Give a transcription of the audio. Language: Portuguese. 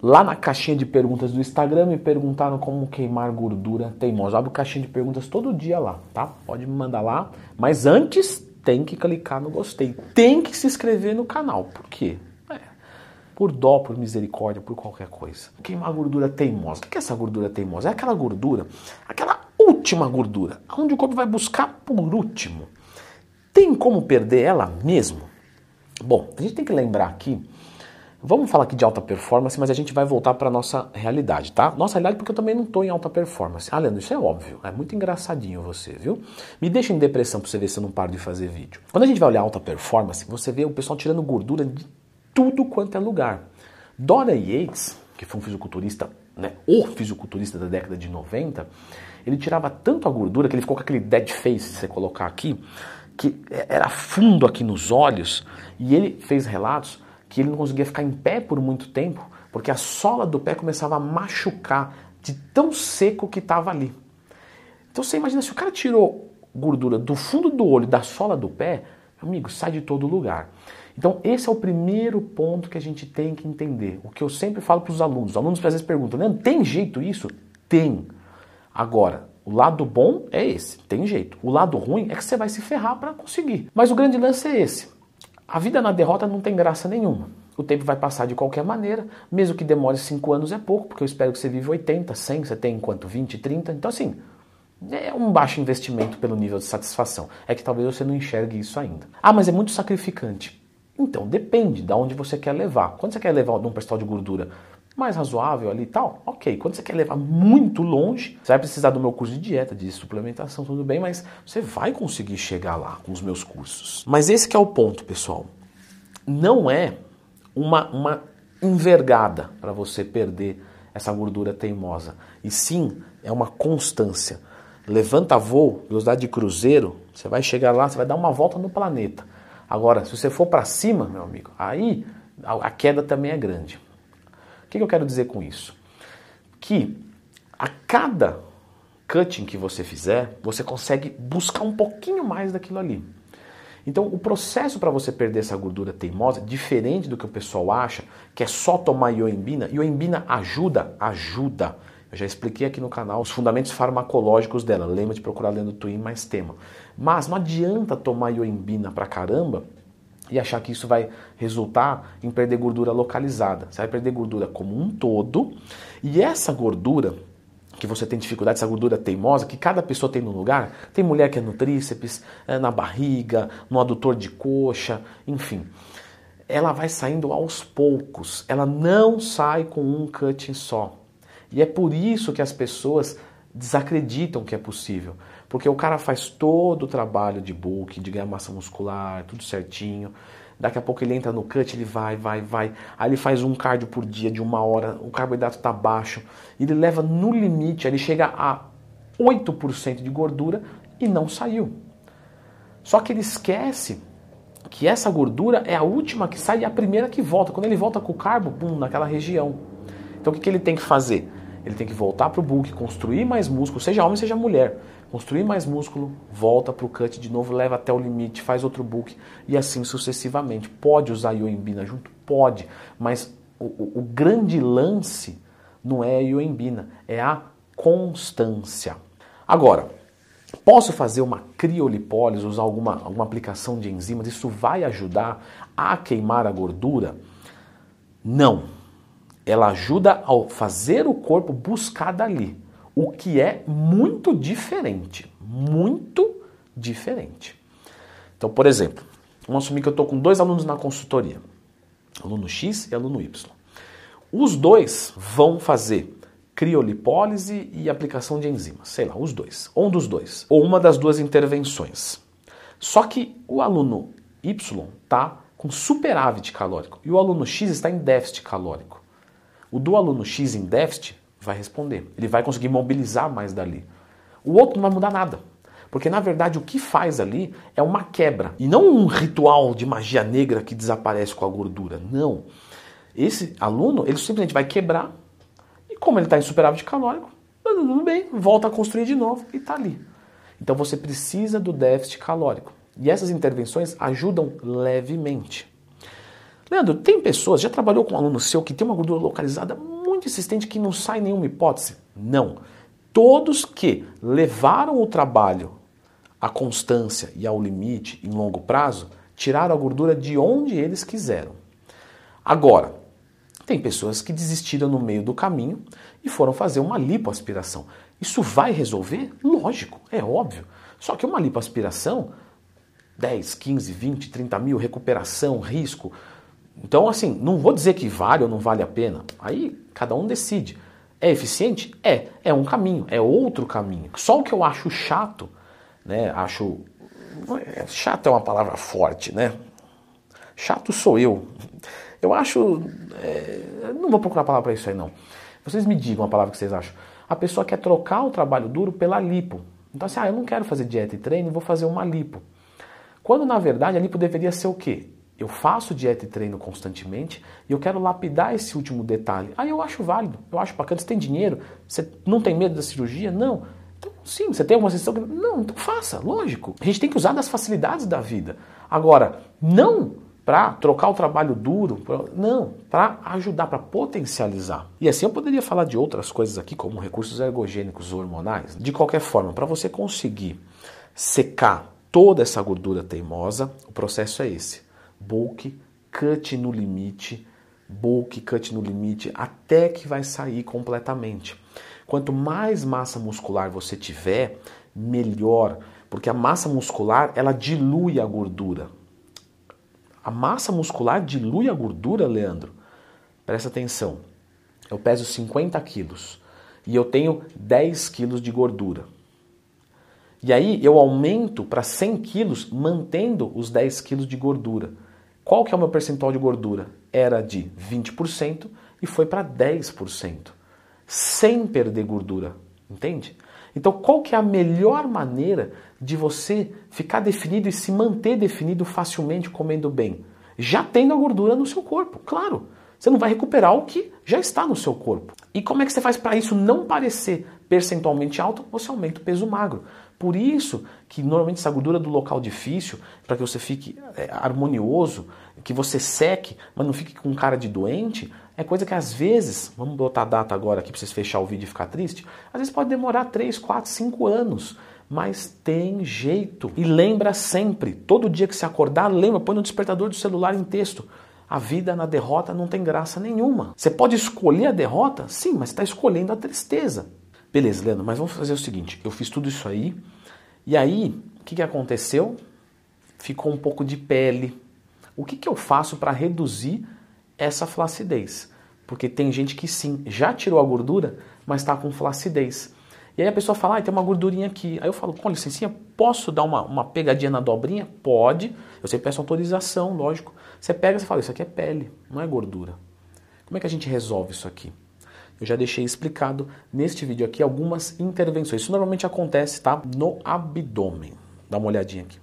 Lá na caixinha de perguntas do Instagram me perguntaram como queimar gordura teimosa. Abro caixinha de perguntas todo dia lá, tá? Pode me mandar lá. Mas antes tem que clicar no gostei. Tem que se inscrever no canal. Por quê? É, por dó, por misericórdia, por qualquer coisa. Queimar gordura teimosa. O que é essa gordura teimosa? É aquela gordura, aquela última gordura, onde o corpo vai buscar por último. Tem como perder ela mesmo? Bom, a gente tem que lembrar aqui Vamos falar aqui de alta performance, mas a gente vai voltar para nossa realidade, tá? Nossa realidade porque eu também não estou em alta performance. Ah, Leandro, isso é óbvio. É muito engraçadinho você, viu? Me deixa em depressão para você ver se eu não paro de fazer vídeo. Quando a gente vai olhar alta performance, você vê o pessoal tirando gordura de tudo quanto é lugar. Dora Yates, que foi um fisiculturista, né, o fisiculturista da década de 90, ele tirava tanto a gordura que ele ficou com aquele dead face, se você colocar aqui, que era fundo aqui nos olhos, e ele fez relatos que ele não conseguia ficar em pé por muito tempo, porque a sola do pé começava a machucar de tão seco que estava ali. Então você imagina, se o cara tirou gordura do fundo do olho, da sola do pé, amigo, sai de todo lugar. Então esse é o primeiro ponto que a gente tem que entender. O que eu sempre falo para os alunos. Os alunos às vezes perguntam, não tem jeito isso? Tem. Agora, o lado bom é esse, tem jeito. O lado ruim é que você vai se ferrar para conseguir. Mas o grande lance é esse. A vida na derrota não tem graça nenhuma. O tempo vai passar de qualquer maneira, mesmo que demore 5 anos é pouco, porque eu espero que você vive 80, 100, você tem quanto? 20, 30? Então assim, é um baixo investimento pelo nível de satisfação. É que talvez você não enxergue isso ainda. Ah, mas é muito sacrificante. Então, depende de onde você quer levar. Quando você quer levar num percentual de gordura mais razoável ali e tal, ok. Quando você quer levar muito longe, você vai precisar do meu curso de dieta, de suplementação, tudo bem, mas você vai conseguir chegar lá com os meus cursos. Mas esse é o ponto, pessoal. Não é uma, uma envergada para você perder essa gordura teimosa. E sim, é uma constância. Levanta voo, velocidade de cruzeiro, você vai chegar lá, você vai dar uma volta no planeta. Agora, se você for para cima, meu amigo, aí a queda também é grande. O que eu quero dizer com isso? Que a cada cutting que você fizer, você consegue buscar um pouquinho mais daquilo ali. Então, o processo para você perder essa gordura teimosa, diferente do que o pessoal acha, que é só tomar ioimbina, ioimbina ajuda, ajuda. Eu já expliquei aqui no canal os fundamentos farmacológicos dela. Lembra de procurar lendo Twin mais tema. Mas não adianta tomar ioimbina pra caramba e achar que isso vai resultar em perder gordura localizada. Você vai perder gordura como um todo, e essa gordura que você tem dificuldade, essa gordura teimosa, que cada pessoa tem no lugar, tem mulher que é no tríceps, é na barriga, no adutor de coxa, enfim. Ela vai saindo aos poucos, ela não sai com um cutting só. E é por isso que as pessoas desacreditam que é possível. Porque o cara faz todo o trabalho de bulk, de ganhar massa muscular, tudo certinho. Daqui a pouco ele entra no cut, ele vai, vai, vai. Aí ele faz um cardio por dia de uma hora, o carboidrato está baixo. Ele leva no limite, ele chega a 8% de gordura e não saiu. Só que ele esquece que essa gordura é a última que sai e a primeira que volta. Quando ele volta com o carbo, pum, naquela região. Então o que, que ele tem que fazer? Ele tem que voltar para o bulk, construir mais músculo, seja homem, seja mulher. Construir mais músculo, volta para o cut de novo, leva até o limite, faz outro bulk e assim sucessivamente. Pode usar ioimbina junto? Pode, mas o, o, o grande lance não é a ioimbina, é a constância. Agora, posso fazer uma criolipólise, usar alguma, alguma aplicação de enzimas? Isso vai ajudar a queimar a gordura? Não ela ajuda a fazer o corpo buscar dali, o que é muito diferente, muito diferente. Então, por exemplo, vamos assumir que eu estou com dois alunos na consultoria, aluno X e aluno Y. Os dois vão fazer criolipólise e aplicação de enzimas, sei lá, os dois, ou um dos dois, ou uma das duas intervenções. Só que o aluno Y está com superávit calórico e o aluno X está em déficit calórico. O do aluno X em déficit vai responder. Ele vai conseguir mobilizar mais dali. O outro não vai mudar nada. Porque na verdade o que faz ali é uma quebra. E não um ritual de magia negra que desaparece com a gordura. Não. Esse aluno, ele simplesmente vai quebrar. E como ele está em superávit calórico, tudo bem, volta a construir de novo e está ali. Então você precisa do déficit calórico. E essas intervenções ajudam levemente. Leandro, tem pessoas, já trabalhou com um aluno seu que tem uma gordura localizada muito insistente que não sai nenhuma hipótese? Não. Todos que levaram o trabalho à constância e ao limite em longo prazo, tiraram a gordura de onde eles quiseram. Agora, tem pessoas que desistiram no meio do caminho e foram fazer uma lipoaspiração. Isso vai resolver? Lógico, é óbvio. Só que uma lipoaspiração, 10, 15, 20, 30 mil, recuperação, risco. Então, assim, não vou dizer que vale ou não vale a pena. Aí cada um decide. É eficiente? É. É um caminho, é outro caminho. Só o que eu acho chato, né? Acho. Chato é uma palavra forte, né? Chato sou eu. Eu acho. É, não vou procurar palavra para isso aí, não. Vocês me digam a palavra que vocês acham. A pessoa quer trocar o trabalho duro pela lipo. Então, assim, ah, eu não quero fazer dieta e treino, vou fazer uma lipo. Quando na verdade a lipo deveria ser o quê? Eu faço dieta e treino constantemente e eu quero lapidar esse último detalhe. Aí eu acho válido, eu acho bacana. Você tem dinheiro? Você não tem medo da cirurgia? Não. Então, sim, você tem alguma sensação que. Não, então faça, lógico. A gente tem que usar das facilidades da vida. Agora, não para trocar o trabalho duro, não, para ajudar, para potencializar. E assim eu poderia falar de outras coisas aqui, como recursos ergogênicos hormonais. De qualquer forma, para você conseguir secar toda essa gordura teimosa, o processo é esse: bulk, cut no limite, bulk, cut no limite, até que vai sair completamente. Quanto mais massa muscular você tiver, melhor, porque a massa muscular ela dilui a gordura. A massa muscular dilui a gordura, Leandro? Presta atenção. Eu peso 50 quilos e eu tenho 10 quilos de gordura. E aí eu aumento para 100 quilos mantendo os 10 quilos de gordura. Qual que é o meu percentual de gordura? Era de 20% e foi para 10%, sem perder gordura, entende? Então, qual que é a melhor maneira de você ficar definido e se manter definido facilmente comendo bem? Já tendo a gordura no seu corpo, claro. Você não vai recuperar o que já está no seu corpo. E como é que você faz para isso não parecer percentualmente alto? Você aumenta o peso magro. Por isso que normalmente essa gordura do local difícil, para que você fique é, harmonioso, que você seque, mas não fique com cara de doente, é coisa que às vezes, vamos botar a data agora aqui para vocês fechar o vídeo e ficar triste, às vezes pode demorar 3, 4, 5 anos. Mas tem jeito. E lembra sempre, todo dia que você acordar, lembra, põe no despertador do celular em texto. A vida na derrota não tem graça nenhuma. Você pode escolher a derrota? Sim, mas está escolhendo a tristeza. Beleza, Leandro, mas vamos fazer o seguinte: eu fiz tudo isso aí, e aí, o que, que aconteceu? Ficou um pouco de pele. O que, que eu faço para reduzir essa flacidez? Porque tem gente que sim, já tirou a gordura, mas está com flacidez. E aí a pessoa fala, ah, tem uma gordurinha aqui. Aí eu falo, com licencinha, posso dar uma, uma pegadinha na dobrinha? Pode. Eu sempre peço autorização, lógico. Você pega e fala, isso aqui é pele, não é gordura. Como é que a gente resolve isso aqui? Eu já deixei explicado neste vídeo aqui algumas intervenções. Isso normalmente acontece, tá? No abdômen. Dá uma olhadinha aqui.